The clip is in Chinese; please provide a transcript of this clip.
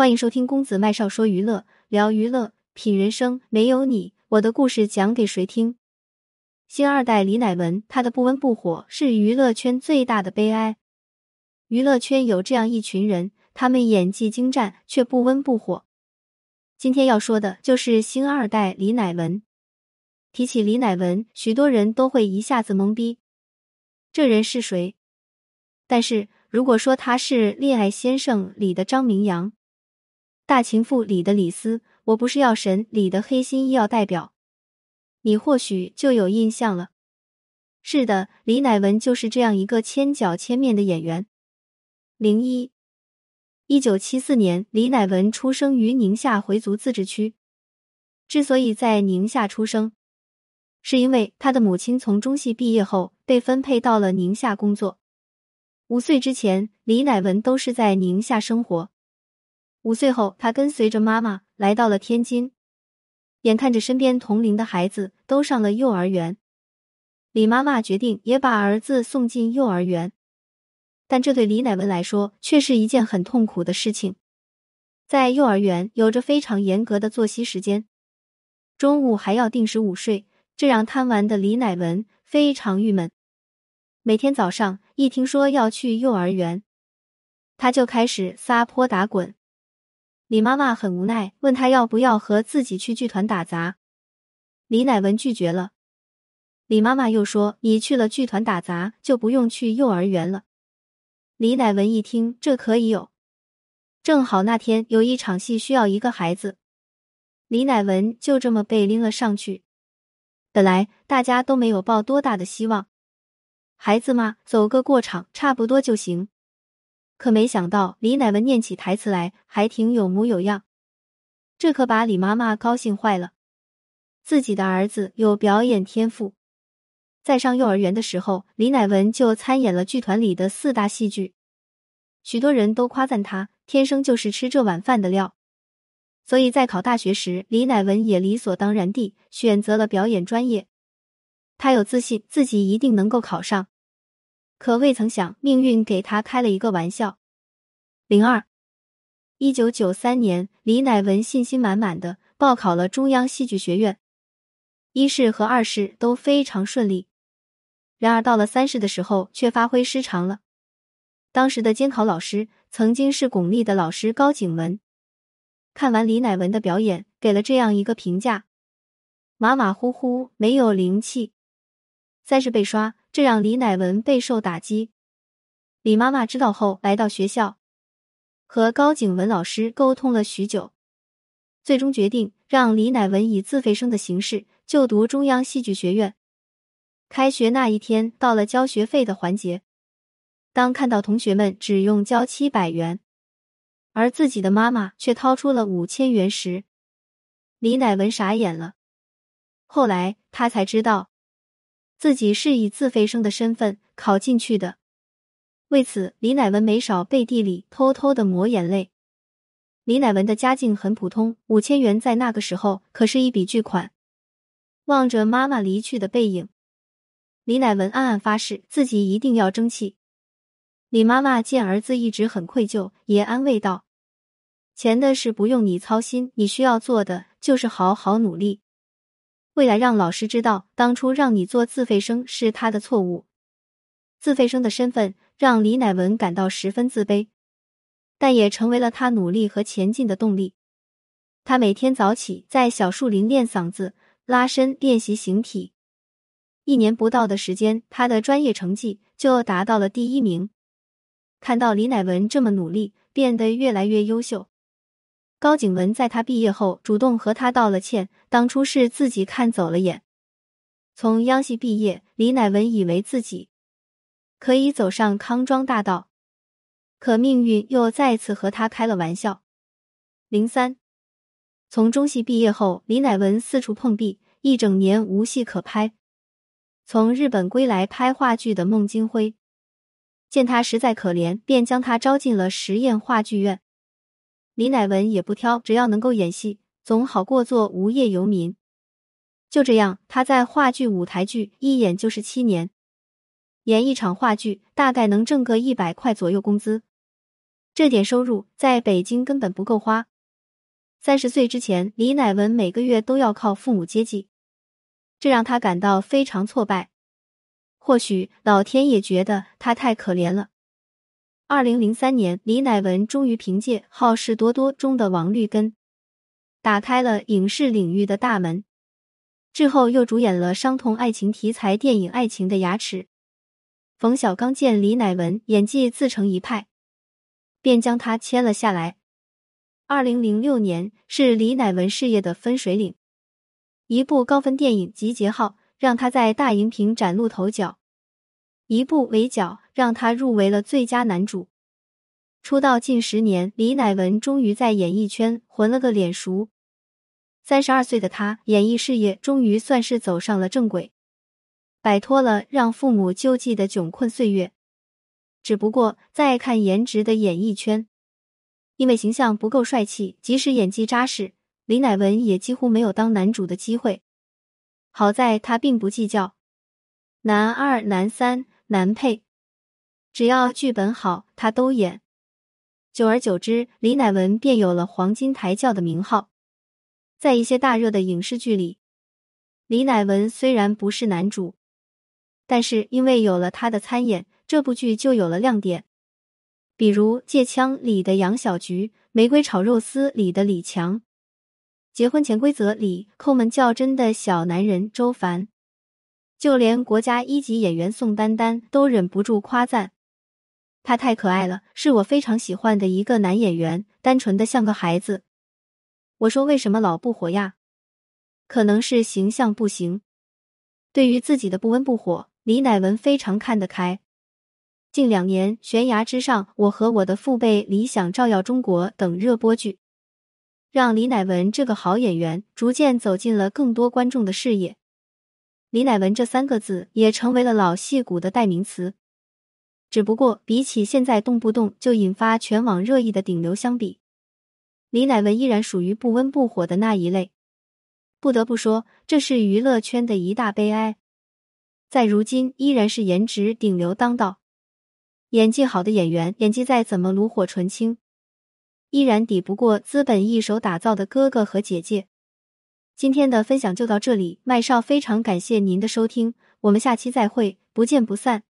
欢迎收听公子麦少说娱乐，聊娱乐，品人生。没有你，我的故事讲给谁听？星二代李乃文，他的不温不火是娱乐圈最大的悲哀。娱乐圈有这样一群人，他们演技精湛，却不温不火。今天要说的就是星二代李乃文。提起李乃文，许多人都会一下子懵逼，这人是谁？但是如果说他是《恋爱先生》里的张明阳，大情妇里的李斯，我不是药神里的黑心医药代表，你或许就有印象了。是的，李乃文就是这样一个千角千面的演员。零一，一九七四年，李乃文出生于宁夏回族自治区。之所以在宁夏出生，是因为他的母亲从中戏毕业后被分配到了宁夏工作。五岁之前，李乃文都是在宁夏生活。五岁后，他跟随着妈妈来到了天津，眼看着身边同龄的孩子都上了幼儿园，李妈妈决定也把儿子送进幼儿园。但这对李乃文来说却是一件很痛苦的事情。在幼儿园有着非常严格的作息时间，中午还要定时午睡，这让贪玩的李乃文非常郁闷。每天早上一听说要去幼儿园，他就开始撒泼打滚。李妈妈很无奈，问他要不要和自己去剧团打杂。李乃文拒绝了。李妈妈又说：“你去了剧团打杂，就不用去幼儿园了。”李乃文一听，这可以有。正好那天有一场戏需要一个孩子，李乃文就这么被拎了上去。本来大家都没有抱多大的希望，孩子嘛，走个过场差不多就行。可没想到，李乃文念起台词来还挺有模有样，这可把李妈妈高兴坏了。自己的儿子有表演天赋，在上幼儿园的时候，李乃文就参演了剧团里的四大戏剧，许多人都夸赞他天生就是吃这碗饭的料。所以在考大学时，李乃文也理所当然地选择了表演专业，他有自信自己一定能够考上。可未曾想，命运给他开了一个玩笑。零二，一九九三年，李乃文信心满满的报考了中央戏剧学院，一试和二试都非常顺利。然而到了三试的时候，却发挥失常了。当时的监考老师曾经是巩俐的老师高景文，看完李乃文的表演，给了这样一个评价：马马虎虎，没有灵气。三是被刷。这让李乃文备受打击。李妈妈知道后，来到学校，和高景文老师沟通了许久，最终决定让李乃文以自费生的形式就读中央戏剧学院。开学那一天，到了交学费的环节，当看到同学们只用交七百元，而自己的妈妈却掏出了五千元时，李乃文傻眼了。后来他才知道。自己是以自费生的身份考进去的，为此李乃文没少背地里偷偷的抹眼泪。李乃文的家境很普通，五千元在那个时候可是一笔巨款。望着妈妈离去的背影，李乃文暗暗发誓自己一定要争气。李妈妈见儿子一直很愧疚，也安慰道：“钱的事不用你操心，你需要做的就是好好努力。”未来让老师知道，当初让你做自费生是他的错误。自费生的身份让李乃文感到十分自卑，但也成为了他努力和前进的动力。他每天早起在小树林练嗓子、拉伸、练习形体。一年不到的时间，他的专业成绩就达到了第一名。看到李乃文这么努力，变得越来越优秀。高景文在他毕业后主动和他道了歉，当初是自己看走了眼。从央戏毕业，李乃文以为自己可以走上康庄大道，可命运又再次和他开了玩笑。零三，从中戏毕业后，李乃文四处碰壁，一整年无戏可拍。从日本归来拍话剧的孟京辉见他实在可怜，便将他招进了实验话剧院。李乃文也不挑，只要能够演戏，总好过做无业游民。就这样，他在话剧、舞台剧一演就是七年，演一场话剧大概能挣个一百块左右工资。这点收入在北京根本不够花。三十岁之前，李乃文每个月都要靠父母接济，这让他感到非常挫败。或许老天也觉得他太可怜了。二零零三年，李乃文终于凭借《好事多多》中的王绿根，打开了影视领域的大门。之后又主演了伤痛爱情题材电影《爱情的牙齿》。冯小刚见李乃文演技自成一派，便将他签了下来。二零零六年是李乃文事业的分水岭，一部高分电影《集结号》让他在大荧屏崭露头角。一部《围剿》让他入围了最佳男主。出道近十年，李乃文终于在演艺圈混了个脸熟。三十二岁的他，演艺事业终于算是走上了正轨，摆脱了让父母救济的窘困岁月。只不过，再看颜值的演艺圈，因为形象不够帅气，即使演技扎实，李乃文也几乎没有当男主的机会。好在他并不计较，男二、男三。男配，只要剧本好，他都演。久而久之，李乃文便有了“黄金台轿”的名号。在一些大热的影视剧里，李乃文虽然不是男主，但是因为有了他的参演，这部剧就有了亮点。比如《借枪》里的杨小菊，《玫瑰炒肉丝》里的李强，《结婚潜规则》里抠门较真的小男人周凡。就连国家一级演员宋丹丹都忍不住夸赞，他太可爱了，是我非常喜欢的一个男演员，单纯的像个孩子。我说为什么老不火呀？可能是形象不行。对于自己的不温不火，李乃文非常看得开。近两年，《悬崖之上》《我和我的父辈》《理想照耀中国》等热播剧，让李乃文这个好演员逐渐走进了更多观众的视野。李乃文这三个字也成为了老戏骨的代名词，只不过比起现在动不动就引发全网热议的顶流相比，李乃文依然属于不温不火的那一类。不得不说，这是娱乐圈的一大悲哀。在如今，依然是颜值顶流当道，演技好的演员，演技再怎么炉火纯青，依然抵不过资本一手打造的哥哥和姐姐。今天的分享就到这里，麦少非常感谢您的收听，我们下期再会，不见不散。